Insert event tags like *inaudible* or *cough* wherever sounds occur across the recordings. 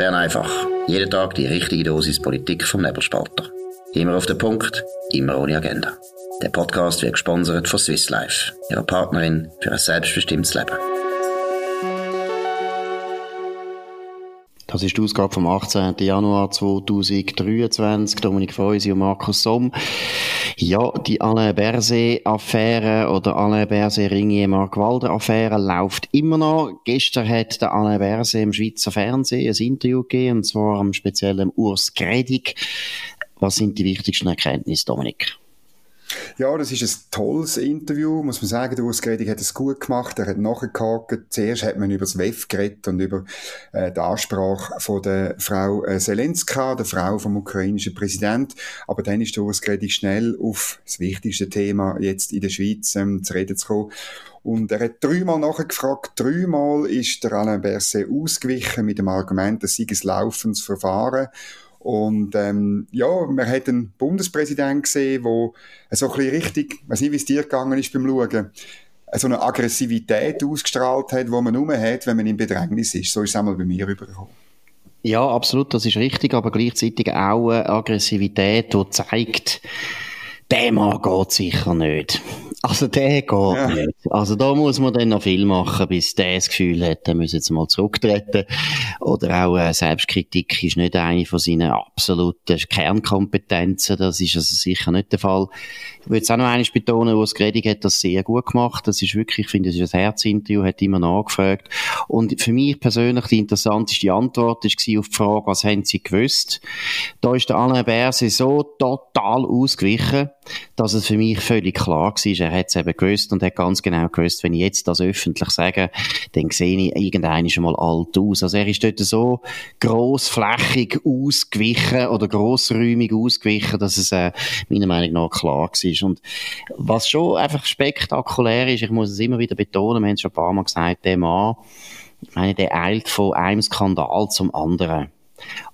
Bern einfach. Jeden Tag die richtige Dosis Politik vom Nebelspalter. Immer auf den Punkt, immer ohne Agenda. Der Podcast wird gesponsert von Swiss Life, ihrer Partnerin für ein selbstbestimmtes Leben. Das ist die Ausgabe vom 18. Januar 2023. Dominik Feusi und Markus Somm. Ja, die Alain Berset-Affäre oder Alain Berset-Ringier-Mark-Walder-Affäre läuft immer noch. Gestern hat der Alain Berset im Schweizer Fernsehen ein Interview gegeben, und zwar am speziellen Urs Gredig. Was sind die wichtigsten Erkenntnisse, Dominik? Ja, das ist ein tolles Interview, muss man sagen. Der Urs Gredig hat es gut gemacht. Er hat nachgehakt. Zuerst hat man über das WEF geredet und über äh, die Ansprache von der Frau äh, Zelenska, der Frau vom ukrainischen Präsident. Aber dann ist der Urs Gredig schnell auf das wichtigste Thema jetzt in der Schweiz ähm, zu reden zu kommen. Und er hat dreimal nachgefragt. Dreimal ist der Alain Berset ausgewichen mit dem Argument, es sei ein laufendes Verfahren. Und ähm, ja, man hat einen Bundespräsident gesehen, der so ein bisschen richtig, ich weiß nicht, wie es dir gegangen ist beim Schauen, so eine Aggressivität ausgestrahlt hat, die man nur hat, wenn man im Bedrängnis ist. So ist es einmal bei mir rübergekommen. Ja, absolut, das ist richtig, aber gleichzeitig auch eine Aggressivität, die zeigt, der geht sicher nicht. Also der geht ja. nicht. Also da muss man dann noch viel machen, bis der das Gefühl hat, er müsse jetzt mal zurücktreten. Oder auch äh, Selbstkritik ist nicht eine von seinen absoluten Kernkompetenzen. Das ist also sicher nicht der Fall. Ich würde es auch noch einmal betonen, wo es geredet hat, das sehr gut gemacht. Das ist wirklich, ich finde, das ist ein Herzinterview, hat immer nachgefragt. Und für mich persönlich die interessanteste Antwort war auf die Frage, was haben Sie gewusst? Da ist der Alain Berset so total ausgewichen, dass es für mich völlig klar war, er hat es eben gewusst und hat ganz genau gewusst, wenn ich jetzt das öffentlich sage, dann sehe ich irgendeinen schon mal alt aus. Also er ist dort so grossflächig ausgewichen oder grossräumig ausgewichen, dass es äh, meiner Meinung nach klar war. Und was schon einfach spektakulär ist, ich muss es immer wieder betonen, wir haben es schon ein paar Mal gesagt, der Mann, ich meine, der eilt von einem Skandal zum anderen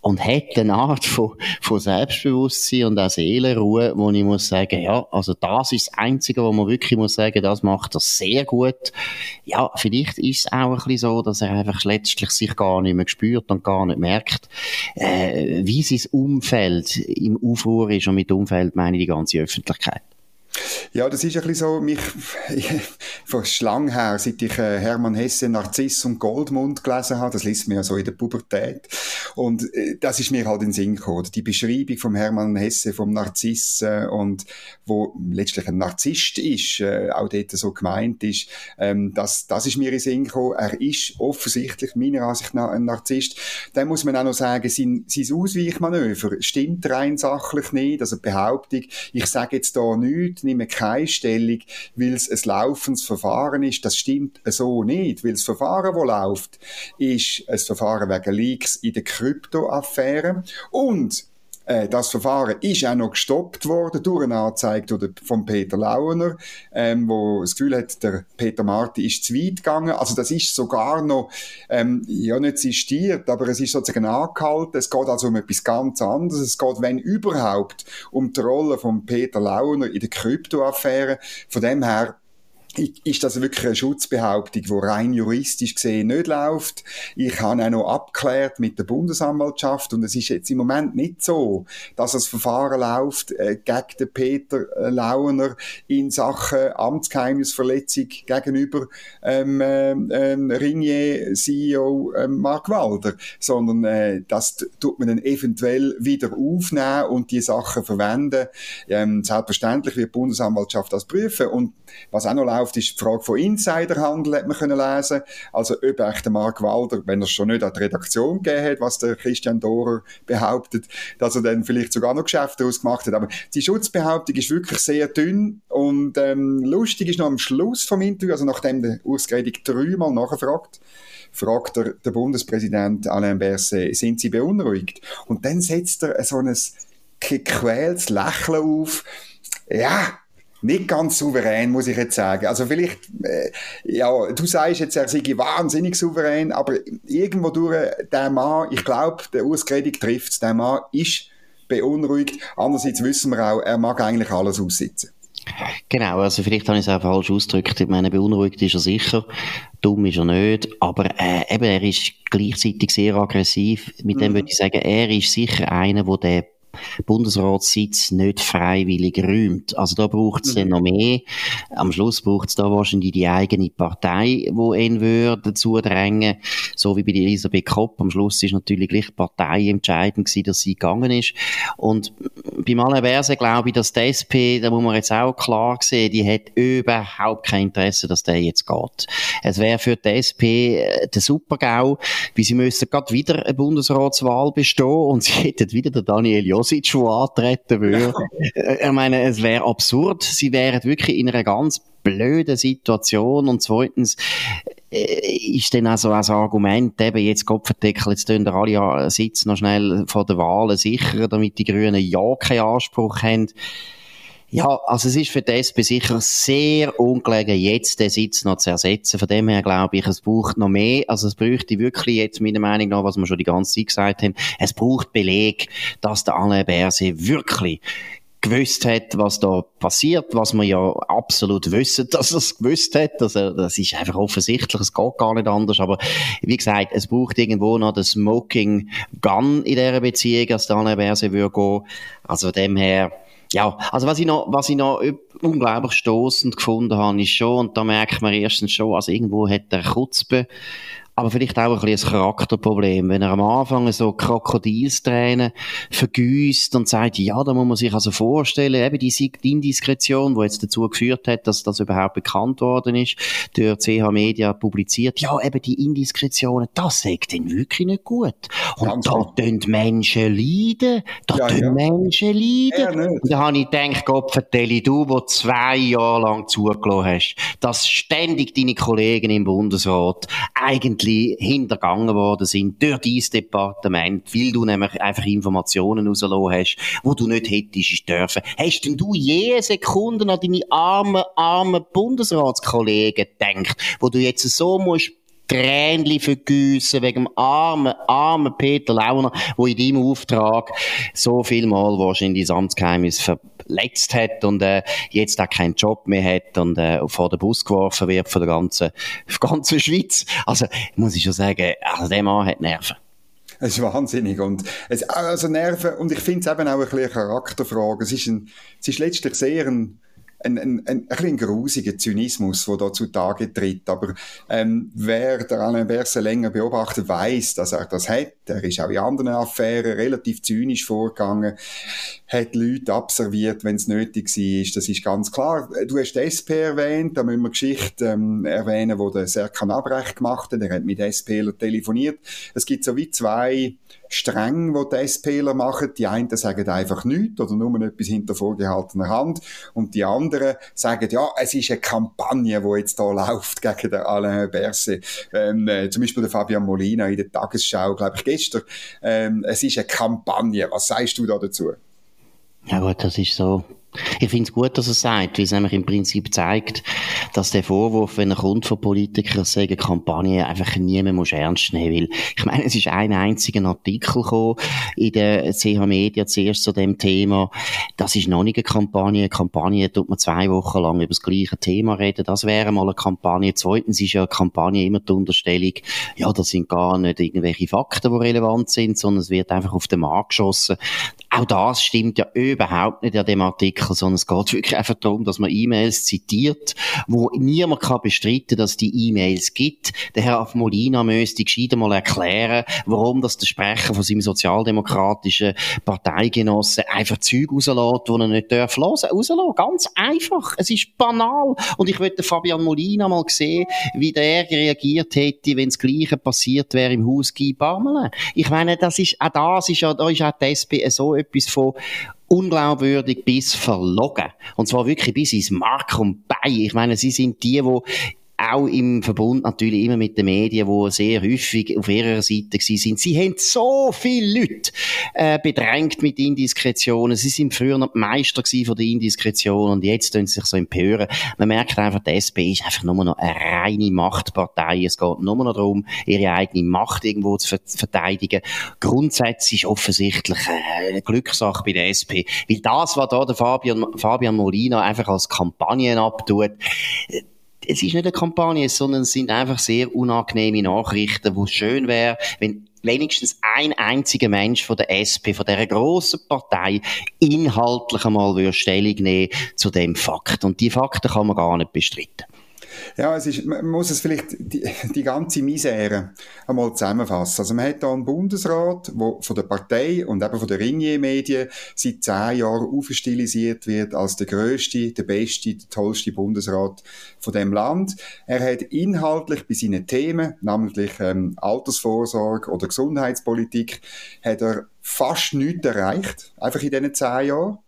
und hat eine Art von, von Selbstbewusstsein und auch Seelenruhe, wo ich muss sagen, ja, also das ist das Einzige, wo man wirklich muss sagen, das macht er sehr gut. Ja, vielleicht ist es auch ein bisschen so, dass er einfach letztlich sich gar nicht mehr spürt und gar nicht merkt, äh, wie sein Umfeld im Aufruhr ist und mit Umfeld meine ich die ganze Öffentlichkeit. Ja, das ist ein bisschen so, mich, *laughs* von Schlang her, seit ich äh, Hermann Hesse Narziss und Goldmund gelesen habe, das liest man ja so in der Pubertät, und äh, das ist mir halt in den Sinn gekommen. Die Beschreibung vom Hermann Hesse, vom Narziss, äh, und wo letztlich ein Narzisst ist, äh, auch dort so gemeint ist, ähm, das, das ist mir in den Sinn gekommen. Er ist offensichtlich, meiner Ansicht nach, ein Narzisst. Dann muss man auch noch sagen, sein, sein Ausweichmanöver stimmt rein sachlich nicht, also die Behauptung, ich sage jetzt da nichts, nehme keine Stellung, weil es ein laufendes Verfahren ist. Das stimmt so nicht, weil das Verfahren, das läuft, ist ein Verfahren wegen Leaks in der Kryptoaffäre und äh, das Verfahren ist auch noch gestoppt worden durch eine Anzeige von Peter Launer, ähm, wo das Gefühl hat, der Peter Marti ist zu weit gegangen. Also das ist sogar noch, ähm, ja nicht sistiert, aber es ist sozusagen angehalten. Es geht also um etwas ganz anderes. Es geht, wenn überhaupt, um die Rolle von Peter Launer in der Kryptoaffäre. Von dem her ist das wirklich eine Schutzbehauptung, die rein juristisch gesehen nicht läuft. Ich habe auch noch abgeklärt mit der Bundesanwaltschaft und es ist jetzt im Moment nicht so, dass das Verfahren läuft äh, gegen den Peter äh, Launer in Sachen Amtsgeheimnisverletzung gegenüber ähm, äh, ähm, Ringier CEO äh, Mark Walder, sondern äh, das tut man dann eventuell wieder aufnehmen und die Sachen verwenden. Ähm, selbstverständlich wird die Bundesanwaltschaft das prüfen und was auch noch läuft, ist die Frage von Insiderhandel, hat man können lesen. Also, ob echt der Mark Walder, wenn er es schon nicht an die Redaktion gegeben hat, was der Christian Dorer behauptet, dass er dann vielleicht sogar noch Geschäfte ausgemacht hat. Aber die Schutzbehauptung ist wirklich sehr dünn und ähm, lustig ist noch am Schluss vom Interview, also nachdem der Gredig dreimal nachgefragt, fragt der, der Bundespräsident Alain Berset, sind Sie beunruhigt? Und dann setzt er so ein gequältes Lächeln auf. Ja, nicht ganz souverän, muss ich jetzt sagen. Also vielleicht, äh, ja, du sagst jetzt, er sei wahnsinnig souverän, aber irgendwo durch, der Mann, ich glaube, der Gredig trifft der Mann ist beunruhigt. Andererseits wissen wir auch, er mag eigentlich alles aussitzen. Genau, also vielleicht habe ich es auch falsch ausgedrückt. Ich meine, beunruhigt ist er sicher, dumm ist er nicht, aber äh, eben, er ist gleichzeitig sehr aggressiv. Mit dem mhm. würde ich sagen, er ist sicher einer, der den Bundesratssitz nicht freiwillig räumt. Also da braucht es mhm. dann noch mehr. Am Schluss braucht es da wahrscheinlich die eigene Partei, wo ihn würde dazu drängen, so wie bei Elisabeth Kopp. Am Schluss ist natürlich gleich die Partei entscheidend gewesen, dass sie gegangen ist. Und beim Alain Berset glaube ich, dass die SP, da muss man jetzt auch klar sehen, die hat überhaupt kein Interesse, dass der jetzt geht. Es wäre für die SP äh, der Supergau, wie sie müssten gerade wieder eine Bundesratswahl bestehen und *laughs* sie hätten wieder den Daniel Jos Der antreten würde. ich *laughs* meine, es wäre absurd. Sie wären wirklich in einer ganz blöden Situation. Und zweitens, äh, ist dann also als Argument, eben jetzt Kopfendeckel, jetzt tun alle Sitze noch schnell vor der Wahl sichern, damit die Grünen ja keinen Anspruch haben. Ja, also es ist für die SP sicher sehr ungelegen, jetzt den Sitz noch zu ersetzen. Von dem her glaube ich, es braucht noch mehr. Also es bräuchte wirklich jetzt meiner Meinung nach, was wir schon die ganze Zeit gesagt haben, es braucht Beleg, dass der Alain Berset wirklich gewusst hat, was da passiert, was wir ja absolut wissen, *laughs* dass er es gewusst hat. Also, das ist einfach offensichtlich, es geht gar nicht anders. Aber wie gesagt, es braucht irgendwo noch den Smoking Gun in dieser Beziehung, als der Alain Berset würde gehen. Also von dem her, ja, also was ich noch, was ich noch unglaublich stoßend gefunden habe, ist schon, und da merkt man erstens schon, also irgendwo hat der Kutzbe aber vielleicht auch ein ein Charakterproblem. Wenn er am Anfang so Krokodilstränen vergüßt und sagt, ja, da muss man sich also vorstellen, eben die Indiskretion, die jetzt dazu geführt hat, dass das überhaupt bekannt worden ist, durch CH Media publiziert, ja, eben die Indiskretionen, das sagt ihn wirklich nicht gut. Und Ganz da tun Menschen leiden, da ja, tun ja. Menschen leiden. Ja, und da habe ich gedacht, Gott vertelle du, wo zwei Jahre lang zugelassen hast, dass ständig deine Kollegen im Bundesrat eigentlich bisschen hintergangen worden sind durch dieses Departement, weil du nämlich einfach Informationen rausgelassen hast, wo du nicht hättest dürfen. Hast denn du je Sekunden an deine armen, armen Bundesratskollegen gedacht, wo du jetzt so musst Tränchen vergüssen wegen dem armen, armen Peter Launer, wo in deinem Auftrag so viel Mal wahrscheinlich das Amtsgeheimnis verletzt hat und äh, jetzt auch keinen Job mehr hat und äh, vor den Bus geworfen wird von der ganzen, *laughs* ganzen Schweiz. Also muss ich schon sagen, also der Mann hat Nerven. Es ist wahnsinnig. Und es, also Nerven, und ich finde es eben auch ein bisschen eine Charakterfrage. Es ist, ein, es ist letztlich sehr ein, ein, ein, ein, ein, grusiger Zynismus, der da zutage tritt. Aber ähm, wer der Alain Berset länger beobachtet, weiß, dass er das hat. Er ist auch in anderen Affären relativ zynisch vorgegangen, hat Leute abserviert, wenn es nötig war. Das ist ganz klar. Du hast SP erwähnt, da müssen wir Geschichte ähm, erwähnen, wo der Serkan Abrecht gemacht hat. Er hat mit SPler telefoniert. Es gibt so wie zwei streng, wo die SPler machen. Die einen sagen einfach nichts oder nur etwas hinter vorgehaltener Hand und die anderen sagen, ja, es ist eine Kampagne, die jetzt da läuft gegen den Alain Berset. Ähm, äh, zum Beispiel der Fabian Molina in der Tagesschau, glaube ich, gestern. Ähm, es ist eine Kampagne. Was sagst du da dazu? Ja gut, das ist so ich finde es gut, dass er sagt, weil es nämlich im Prinzip zeigt, dass der Vorwurf, wenn er kommt von Politikern, sagen, Kampagne einfach niemand muss ernst nehmen will. Ich meine, es ist ein einziger Artikel gekommen in der CH Media zuerst zu dem Thema. Das ist noch nicht eine Kampagne. Eine Kampagne tut man zwei Wochen lang über das gleiche Thema reden. Das wäre mal eine Kampagne. Zweitens ist ja eine Kampagne immer die Unterstellung, ja, das sind gar nicht irgendwelche Fakten, die relevant sind, sondern es wird einfach auf den Markt geschossen. Auch das stimmt ja überhaupt nicht an dem Artikel, sondern es geht wirklich einfach darum, dass man E-Mails zitiert, wo niemand kann bestreiten, dass die E-Mails gibt. Der Herr Molina müsste gescheiter mal erklären, warum das der Sprecher von seinem sozialdemokratischen Parteigenossen einfach Zeug rauslässt, die er nicht darf hören. Rauslassen. Ganz einfach. Es ist banal. Und ich würde Fabian Molina mal sehen, wie der reagiert hätte, wenn das Gleiche passiert wäre im Haus Guy Barmelen. Ich meine, das ist, auch das ist ja, da ist auch die SP so etwas von unglaubwürdig bis verlogen. Und zwar wirklich bis ins Mark und Bein. Ich meine, sie sind die, die auch im Verbund natürlich immer mit den Medien, die sehr häufig auf ihrer Seite sind. Sie haben so viele Leute äh, bedrängt mit Indiskretionen. Sie sind früher noch Meister von der Indiskretion und jetzt tun sie sich so empören. Man merkt einfach, die SP ist einfach nur noch eine reine Machtpartei. Es geht nur noch darum, ihre eigene Macht irgendwo zu verteidigen. Grundsätzlich ist offensichtlich äh, eine Glückssache bei der SP. Weil das, was da der Fabian, Fabian Molina einfach als Kampagnen abtut, es ist nicht eine Kampagne, sondern es sind einfach sehr unangenehme Nachrichten, wo es schön wäre, wenn wenigstens ein einziger Mensch von der SP, von dieser grossen Partei, inhaltlich einmal Stellung nehmen zu dem Fakt. Und die Fakten kann man gar nicht bestreiten. Ja, es ist, man muss es vielleicht die, die ganze Misere einmal zusammenfassen. Also man hat da einen Bundesrat, der von der Partei und eben von den Ringier-Medien seit zehn Jahren aufstilisiert wird als der größte, der beste, der tollste Bundesrat von dem Land. Er hat inhaltlich bei seinen Themen, namentlich ähm, Altersvorsorge oder Gesundheitspolitik, hat er fast nichts erreicht, einfach in diesen zehn Jahren.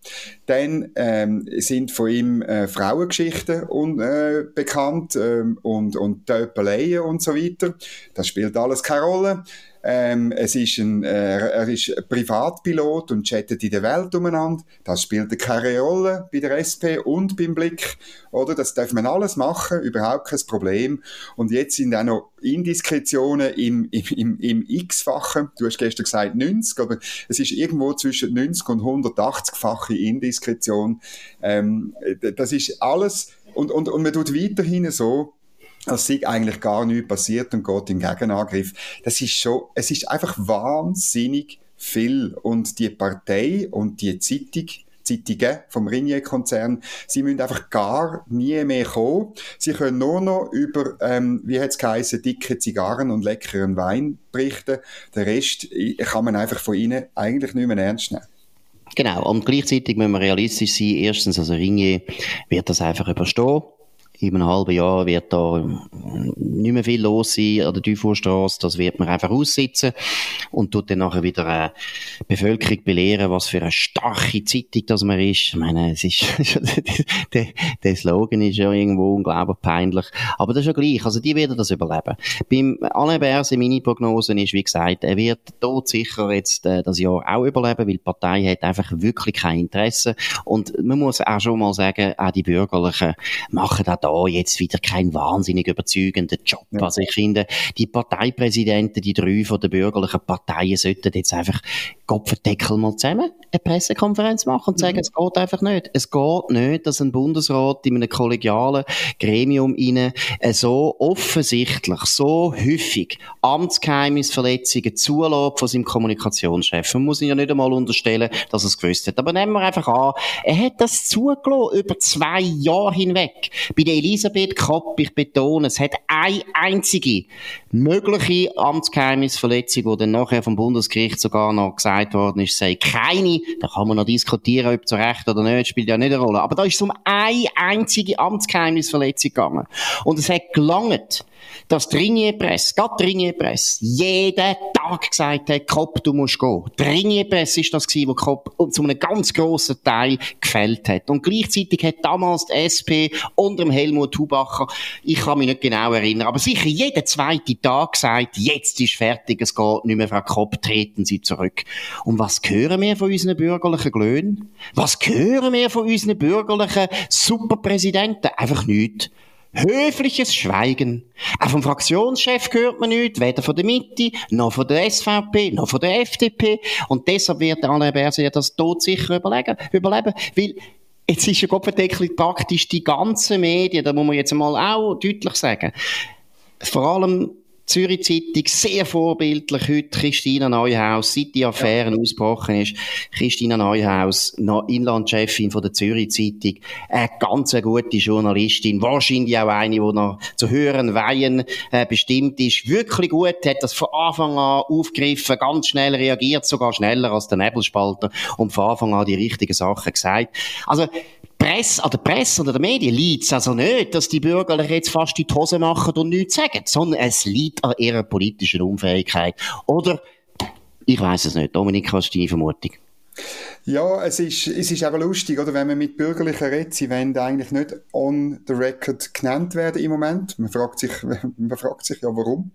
Dann ähm, sind von ihm äh, Frauengeschichten un, äh, bekannt ähm, und, und Töpeleien und so weiter. Das spielt alles keine Rolle. Ähm, es ist ein, äh, er ist Privatpilot und chattet in der Welt umeinander. Das spielt keine Rolle bei der SP und beim Blick. Oder? Das darf man alles machen, überhaupt kein Problem. Und jetzt sind auch noch Indiskretionen im, im, im, im X-fachen. Du hast gestern gesagt 90, aber es ist irgendwo zwischen 90 und 180-fache Indiskretion. Ähm, das ist alles, und, und, und man tut weiterhin so, als sei eigentlich gar nichts passiert und geht in Gegenangriff. Das ist schon, es ist einfach wahnsinnig viel. Und die Partei und die Zeitung, Zeitungen vom Ringier-Konzern, sie müssen einfach gar nie mehr kommen. Sie können nur noch über, ähm, wie hat es geheißen, dicke Zigarren und leckeren Wein berichten. Der Rest kann man einfach von ihnen eigentlich nicht mehr ernst nehmen. Genau, und gleichzeitig müssen wir realistisch sein. Erstens, also Ringier wird das einfach überstehen in einem halben Jahr wird da nicht mehr viel los sein an der Dufourstrasse. Das wird man einfach aussitzen und tut dann nachher wieder eine Bevölkerung belehren, was für eine starke Zeitung das man ist. Ich meine, es ist, *laughs* der, der Slogan ist ja irgendwo unglaublich peinlich. Aber das ist ja gleich. Also, die werden das überleben. Beim Alain Berse, meine Prognose ist, wie gesagt, er wird dort sicher jetzt äh, das Jahr auch überleben, weil die Partei hat einfach wirklich kein Interesse. Und man muss auch schon mal sagen, auch die Bürgerlichen machen da da jetzt wieder kein wahnsinnig überzeugender Job. Ja. Also ich finde, die Parteipräsidenten, die drei von den bürgerlichen Parteien sollten jetzt einfach Kopfendeckel mal zusammen eine Pressekonferenz machen und sagen, mhm. es geht einfach nicht. Es geht nicht, dass ein Bundesrat in einem kollegialen Gremium inne äh, so offensichtlich, so häufig Amtsgeheimnisverletzungen zulässt von seinem Kommunikationschef. Man muss ihn ja nicht einmal unterstellen, dass er es gewusst hat. Aber nehmen wir einfach an, er hat das zugelassen über zwei Jahre hinweg. Bei der Elisabeth Kopp, ich betone, es hat eine einzige mögliche Amtsgeheimnisverletzung, die dann nachher vom Bundesgericht sogar noch gesagt worden ist, sei keine. Da kann man noch diskutieren, ob zu Recht oder nicht, spielt ja nicht eine Rolle. Aber da ist es um eine einzige Amtsgeheimnisverletzung gegangen. Und es hat gelangt, dass die Ringier-Presse, gerade die Ringier-Presse, jeden Tag gesagt hat, Kopp, du musst gehen. Die Ringier-Presse ist das gewesen, wo Kopp zu einem ganz grossen Teil gefällt hat. Und gleichzeitig hat damals die SP unter dem Helmut Hubacher, ich kann mich nicht genau erinnern, aber sicher jeden zweiten Tag gesagt, jetzt ist fertig, es geht nicht mehr, Frau Kopp, treten Sie zurück. Und was hören wir von unseren bürgerlichen Glöhnen? Was hören wir von unseren bürgerlichen Superpräsidenten? Einfach nichts. Höfliches Schweigen. Auch vom Fraktionschef hört man nichts, weder von der Mitte, noch von der SVP, noch von der FDP. Und deshalb wird Alain Berset das todsicher überlegen, überleben, weil jetzt ist ja Kopfendeckel praktisch die ganze Medien, da muss man jetzt mal auch deutlich sagen, vor allem Zürich Zeitung, sehr vorbildlich heute Christina Neuhaus, seit die Affäre ja. ausgebrochen ist. Christina Neuhaus, Inlandchefin von der Zürich Zeitung, eine ganz gute Journalistin, wahrscheinlich auch eine, die noch zu hören Weihen äh, bestimmt ist. Wirklich gut, hat das von Anfang an aufgegriffen, ganz schnell reagiert, sogar schneller als der Nebelspalter und von Anfang an die richtigen Sachen gesagt. Also, Presse, an der Presse oder der Medien liegt es also nicht, dass die Bürgerlichen jetzt fast die Hose machen und nichts sagen, sondern es liegt an ihrer politischen Unfähigkeit. Oder, ich weiß es nicht, Dominik, hast du deine Vermutung? Ja, es ist, es ist eben lustig, oder? Wenn man mit Bürgerlichen redet, sie wollen eigentlich nicht on the record genannt werden im Moment. Man fragt sich, *laughs* man fragt sich ja, warum.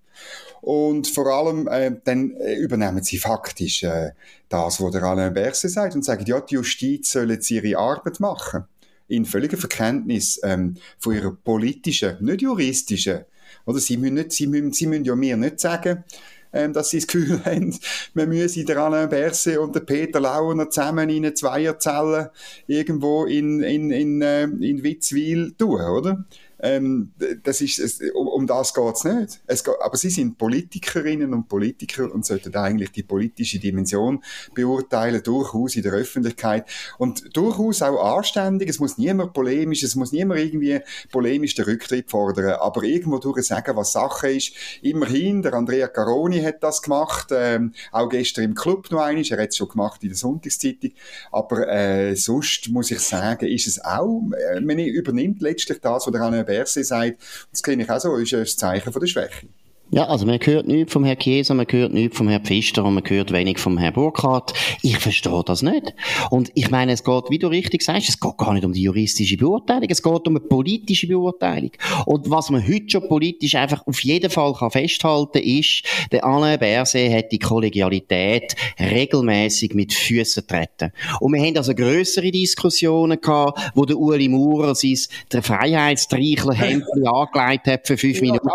Und vor allem, äh, dann äh, übernehmen sie faktisch äh, das, was der Alain Berset sagt und sagen, ja, die Justiz soll jetzt ihre Arbeit machen. In völliger Verkenntnis ähm, von ihrer politischen, nicht juristischen, oder? Sie müssen, nicht, sie müssen, sie müssen ja mir nicht sagen, ähm, dass sie das Gefühl *laughs* haben, man müsse der Alain Berset und der Peter Launer zusammen in eine Zweierzelle irgendwo in, in, in, äh, in Witzwil tun, oder? Ähm, das ist, es, um, um das geht's nicht. Es geht, aber sie sind Politikerinnen und Politiker und sollten eigentlich die politische Dimension beurteilen, durchaus in der Öffentlichkeit und durchaus auch anständig. Es muss niemand polemisch, es muss niemand irgendwie polemisch den Rücktritt fordern, aber irgendwo durch sagen, was Sache ist. Immerhin, der Andrea Caroni hat das gemacht, ähm, auch gestern im Club noch einmal, er hat es schon gemacht in der Sonntagszeitung, aber äh, sonst muss ich sagen, ist es auch, äh, man übernimmt letztlich das, was der Berset sagt, das kenne ich auch so, ist ein Zeichen von der Schwäche. Ja, also man hört nichts vom Herrn Chiesa, man hört nichts vom Herrn Pfister und man hört wenig vom Herrn Burkhardt. Ich verstehe das nicht. Und ich meine, es geht, wie du richtig sagst, es geht gar nicht um die juristische Beurteilung, es geht um eine politische Beurteilung. Und was man heute schon politisch einfach auf jeden Fall kann festhalten ist, der Alain Berset hat die Kollegialität regelmäßig mit Füßen treten. Und wir haben also größere Diskussionen gehabt, wo der Uli Maurer sein Hemdli *laughs* angelegt hat für fünf Minuten,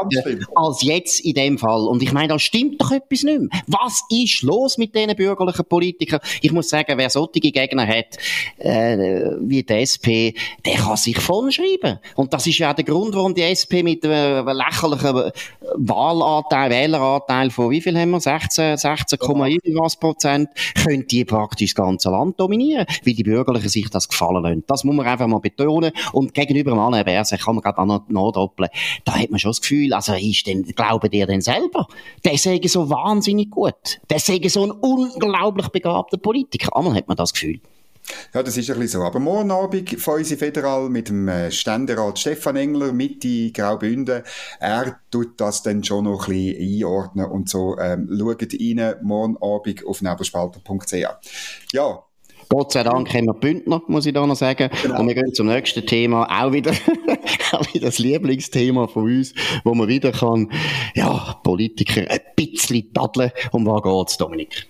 als jetzt in dem Fall. Und ich meine, da stimmt doch etwas nicht mehr. Was ist los mit diesen bürgerlichen Politikern? Ich muss sagen, wer solche Gegner hat, äh, wie die SP, der kann sich schreiben. Und das ist ja auch der Grund, warum die SP mit einem lächerlichen Wahlanteil, Wähleranteil von wie viel haben wir? 16, 16, irgendwas Prozent, können die praktisch das ganze Land dominieren, weil die Bürgerlichen sich das gefallen lassen. Das muss man einfach mal betonen. Und gegenüber dem Alain Berset kann man gerade auch noch nachdoppeln. Da hat man schon das Gefühl, also ist denn, glauben die denn selber? Der sei so wahnsinnig gut. Der sei so ein unglaublich begabter Politiker. Einmal hat man das Gefühl. Ja, das ist ein bisschen so. Aber morgen Abend Feusi Federal mit dem äh, Ständerat Stefan Engler mit die Graubünden. Er tut das dann schon noch ein bisschen einordnen und so. Ähm, schaut rein, morgen Abend auf nebelspalter.ch. Ja, Gott sei Dank haben wir Bündner, muss ich da noch sagen. Genau. Und wir gehen zum nächsten Thema. Auch wieder, *laughs* auch wieder das Lieblingsthema von uns, wo man wieder kann, ja, Politiker ein bisschen tadeln. Um was geht's, Dominik?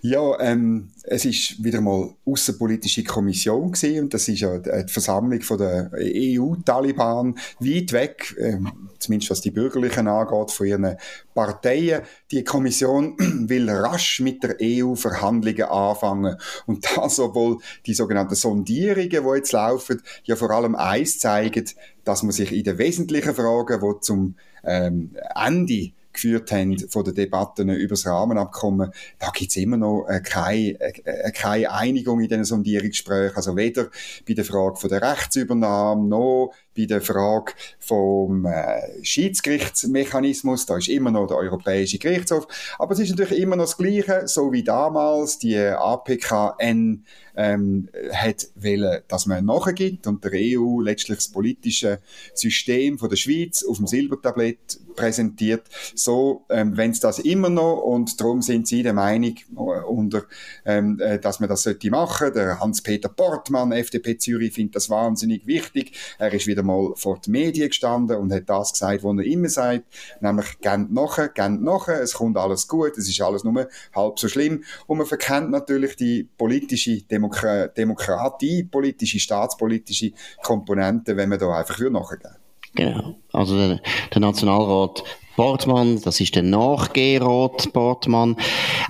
Ja, ähm, es ist wieder mal außenpolitische Kommission gewesen, und das ist ja die Versammlung von der EU-Taliban weit weg, ähm, zumindest was die Bürgerlichen angeht, von ihren Parteien. Die Kommission *clears throat* will rasch mit der EU Verhandlungen anfangen und das, obwohl die sogenannten Sondierungen, die jetzt laufen, ja vor allem eins zeigen, dass man sich in den wesentlichen Fragen, die zum ähm, Ende geführt haben von den Debatten über das Rahmenabkommen, da gibt's immer noch äh, keine, äh, äh, keine Einigung in diesen Sondierungsgesprächen. Also weder bei der Frage von der Rechtsübernahme noch bei der Frage vom äh, Schiedsgerichtsmechanismus, da ist immer noch der Europäische Gerichtshof, aber es ist natürlich immer noch das Gleiche, so wie damals die APKN ähm, hat wollen, dass man nachgibt und der EU letztlich das politische System von der Schweiz auf dem Silbertablett präsentiert. So, ähm, wenn es das immer noch und darum sind sie der Meinung, äh, unter, ähm, äh, dass man das sollte machen. Der Hans-Peter Portmann, FDP Zürich, findet das wahnsinnig wichtig. Er ist wieder mal vor die Medien gestanden und hat das gesagt, was er immer sagt, nämlich «Gent nachher, Gent nachher, es kommt alles gut, es ist alles nur halb so schlimm». Und man verkennt natürlich die politische Demokratie, Demokratie politische, staatspolitische Komponente, wenn man da einfach nachgeben Genau. Also der, der Nationalrat Portmann, das ist der Nachgehrat Portmann.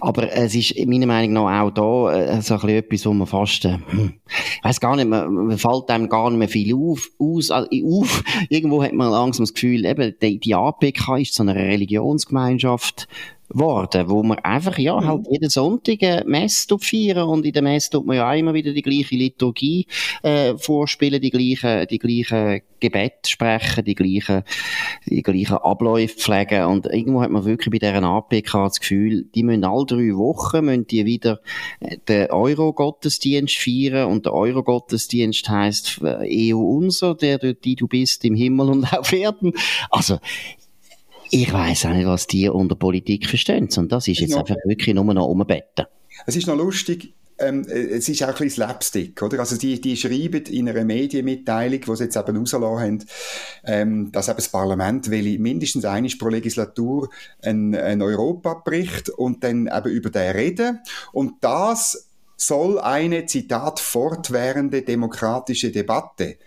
Aber es ist meiner Meinung nach auch da äh, so ein bisschen etwas, wo man fast, äh, hm, weiß gar nicht, man, man fällt einem gar nicht mehr viel auf, aus, äh, auf. Irgendwo hat man langsam das Gefühl, eben, die, die APK ist so eine Religionsgemeinschaft worden, wo man einfach, ja, halt mhm. jeden Sonntag eine Messe feiern und in der Messe tut man ja auch immer wieder die gleiche Liturgie äh, vorspielen, die gleichen, die gleichen Gebete sprechen, die gleichen, die gleichen Abläufe pflegen und irgendwo hat man wirklich bei deren APK das Gefühl, die müssen alle drei Wochen müssen die wieder äh, den Euro-Gottesdienst feiern und der Euro-Gottesdienst heisst äh, EU unser, der, die du bist im Himmel und *laughs* auf Erden. Also, ich weiß auch nicht, was die unter Politik verstehen. Und das ist jetzt ja. einfach wirklich nur noch umbetten. Es ist noch lustig, ähm, es ist auch ein bisschen Slapstick, oder? Also die, die schreiben in einer Medienmitteilung, die sie jetzt eben rausgelassen haben, ähm, dass eben das Parlament will mindestens einmal pro Legislatur einen, einen Europabericht und dann eben über den reden. Und das soll eine, Zitat, fortwährende demokratische Debatte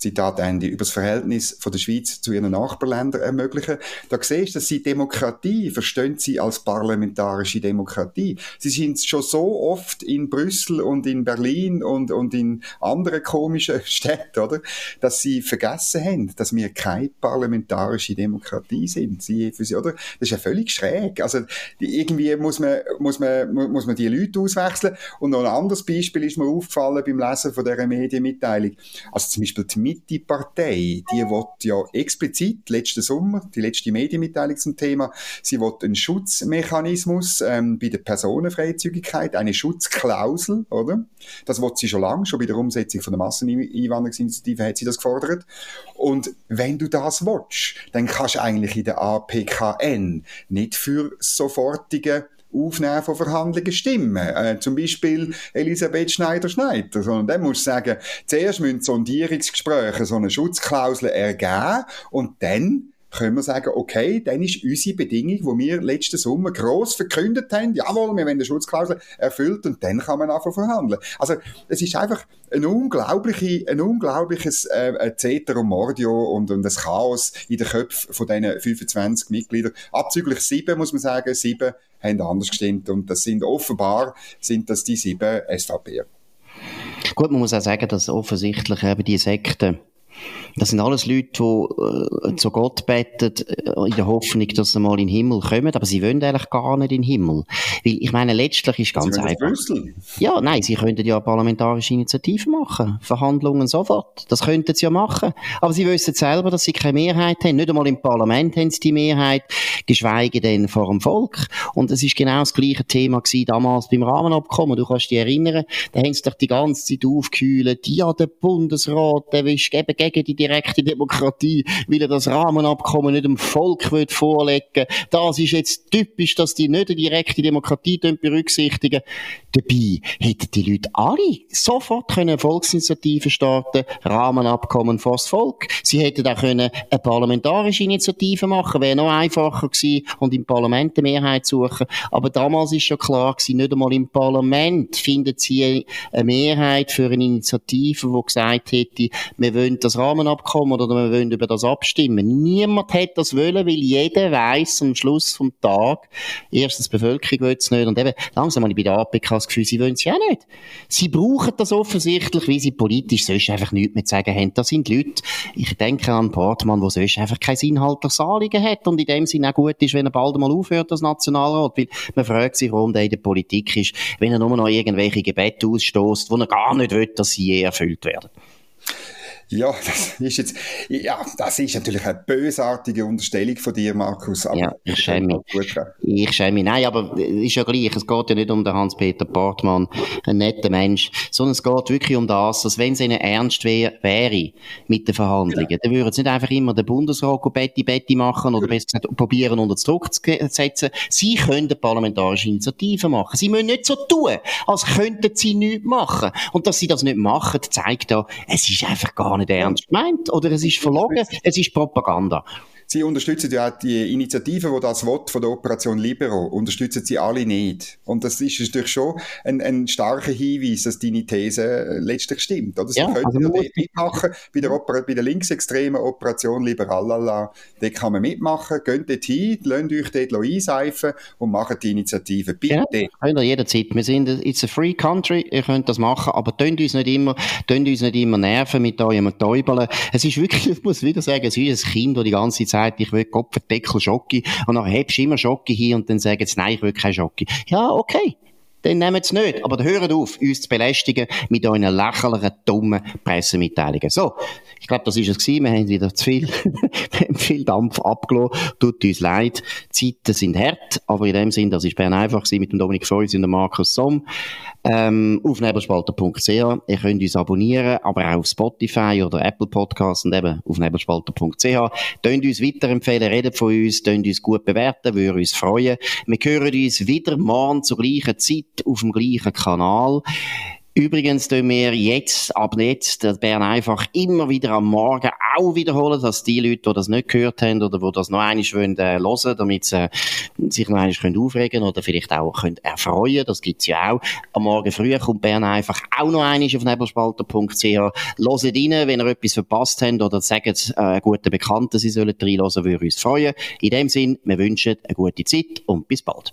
Zitat Ende, über das Verhältnis von der Schweiz zu ihren Nachbarländern ermöglichen. Da siehst du, dass sie Demokratie verstehen sie als parlamentarische Demokratie. Sie sind schon so oft in Brüssel und in Berlin und, und in anderen komischen *laughs* Städten, oder? Dass sie vergessen haben, dass wir keine parlamentarische Demokratie sind. Sie, für sie, oder? Das ist ja völlig schräg. Also, irgendwie muss man, muss man, muss man die Leute auswechseln. Und noch ein anderes Beispiel ist mir aufgefallen beim Lesen von dieser Medienmitteilung. Also zum Beispiel die Mitte-Partei, die will ja explizit letzten Sommer, die letzte Medienmitteilung zum Thema, sie will einen Schutzmechanismus ähm, bei der Personenfreizügigkeit, eine Schutzklausel, oder? Das will sie schon lange, schon bei der Umsetzung von der Masseneinwanderungsinitiative hat sie das gefordert. Und wenn du das willst, dann kannst du eigentlich in der APKN nicht für sofortige Aufnehmen von Verhandlungen stimmen. Äh, zum Beispiel Elisabeth Schneider-Schneider. Sondern dann musst du sagen, zuerst müssen Sondierungsgespräche so eine Schutzklausel ergeben und dann können wir sagen, okay, dann ist unsere Bedingung, die wir letzten Sommer gross verkündet haben, jawohl, wir wollen die Schutzklausel erfüllt und dann kann man anfangen verhandeln. Also, es ist einfach ein, unglaubliche, ein unglaubliches äh, Ceterum Mordio und, und ein Chaos in den Köpfen von diesen 25 Mitgliedern. Abzüglich sieben, muss man sagen, sieben haben anders gestimmt und das sind offenbar, sind das die sieben SVP. Gut, man muss auch sagen, dass offensichtlich eben die Sekten das sind alles Leute, die äh, zu Gott beten, äh, in der Hoffnung, dass sie mal in den Himmel kommen, aber sie wollen eigentlich gar nicht in den Himmel. Weil, ich meine, letztlich ist ganz sie einfach. Ja, nein, sie könnten ja parlamentarische Initiativen machen. Verhandlungen sofort. Das könnten sie ja machen. Aber sie wissen selber, dass sie keine Mehrheit haben. Nicht einmal im Parlament haben sie die Mehrheit, geschweige denn vor dem Volk. Und es ist genau das gleiche Thema gewesen damals beim Rahmenabkommen. Du kannst dich erinnern, da haben sie doch die ganze Zeit aufgekühlt. Ja, der Bundesrat, der will gegen die direkte Demokratie, weil er das Rahmenabkommen nicht dem Volk will vorlegen Das ist jetzt typisch, dass die nicht die direkte Demokratie berücksichtigen. Dabei hätten die Leute alle sofort können Volksinitiativen starten, Rahmenabkommen vor das Volk. Sie hätten auch können eine parlamentarische Initiative machen, wäre noch einfacher gewesen und im Parlament eine Mehrheit suchen. Aber damals ist schon klar gewesen, nicht einmal im Parlament findet sie eine Mehrheit für eine Initiative, die gesagt hätte, wir wollen das Rahmenabkommen oder wir wollen über das abstimmen. Niemand hat das wollen, weil jeder weiß am Schluss vom Tag, erstens die Bevölkerung will es nicht und eben langsam habe ich bei der APK das Gefühl, sie wollen es ja nicht. Sie brauchen das offensichtlich, weil sie politisch sonst einfach nichts mehr zu sagen haben. Das sind Leute, ich denke an Portmann, der sonst einfach kein inhaltliches Anliegen hat und in dem Sinne auch gut ist, wenn er bald mal aufhört als Nationalrat, weil man fragt sich, warum der in der Politik ist, wenn er nur noch irgendwelche Gebete ausstößt, wo er gar nicht will, dass sie je erfüllt werden. Ja, *laughs* das ist jetzt, ja, das ist natürlich eine bösartige Unterstellung von dir, Markus. Aber ja, ich schäme mich. Ich schäme mich. Nein, aber ist ja gleich. Es geht ja nicht um den Hans-Peter Portmann, ein netter Mensch, sondern es geht wirklich um das, dass wenn es ihnen ernst wär, wäre mit den Verhandlungen, ja. dann würden sie nicht einfach immer den Bundesrat Betty Betty machen oder besser gesagt probieren unter Druck zu setzen. Sie können parlamentarische Initiativen machen. Sie müssen nicht so tun, als könnten sie nichts machen. Und dass sie das nicht machen, zeigt ja, es ist einfach gar nicht ernst gemeint oder es ist verlogen, es ist Propaganda. Sie unterstützen ja auch die Initiative, die das will, von der Operation Libero, unterstützen sie alle nicht. Und das ist natürlich schon ein, ein starker Hinweis, dass deine These letztlich stimmt. Oder? Sie ja, können also ja mitmachen bei der, Oper bei der linksextremen Operation Liberalala. Dort kann man mitmachen, geht dort hin, lasst euch dort einseifen und macht die Initiative. Bitte. Ja, könnt ihr jederzeit. Wir sind, it's a free country, ihr könnt das machen, aber tönt uns nicht immer, tönt uns nicht immer nerven mit eurem Täubeln. Es ist wirklich, *laughs* ich muss wieder sagen, es ist ein Kind, das die ganze Zeit sagt, ich will Kopfendeckel Schocke und dann hebst du immer Schocke hier und dann sagen sie, nein, ich will keine Schocke. Ja, okay dann nehmen sie nicht. Aber hört auf, uns zu belästigen mit euren lächerlichen, dummen Pressemitteilungen. So, ich glaube, das ist es gewesen. Wir haben wieder zu viel, *laughs* viel Dampf abgelassen. Tut uns leid. Die Zeiten sind hart, aber in dem Sinn, das ist Bern einfach mit dem Dominik Feuys und dem Markus Somm. Ähm, auf nebelspalter.ch. Ihr könnt uns abonnieren, aber auch auf Spotify oder Apple Podcasts und eben auf nebelspalter.ch. Tönt uns weiterempfehlen, redet von uns, tönt uns gut bewerten, würde uns freuen. Wir hören uns wieder morgen zur gleichen Zeit auf dem gleichen Kanal. Übrigens tun wir jetzt, ab jetzt, Bern einfach immer wieder am Morgen auch wiederholen, dass die Leute, die das nicht gehört haben oder die das noch einmal wollen, äh, damit sie sich noch einmal können aufregen oder vielleicht auch können erfreuen, das gibt's ja auch. Am Morgen früh kommt Bern einfach auch noch einmal auf nebelspalter.ch. Hört rein, wenn ihr etwas verpasst habt oder sagt äh, guten Bekannten, sie sollen reinhören, würde uns freuen. In dem Sinn, wir wünschen eine gute Zeit und bis bald.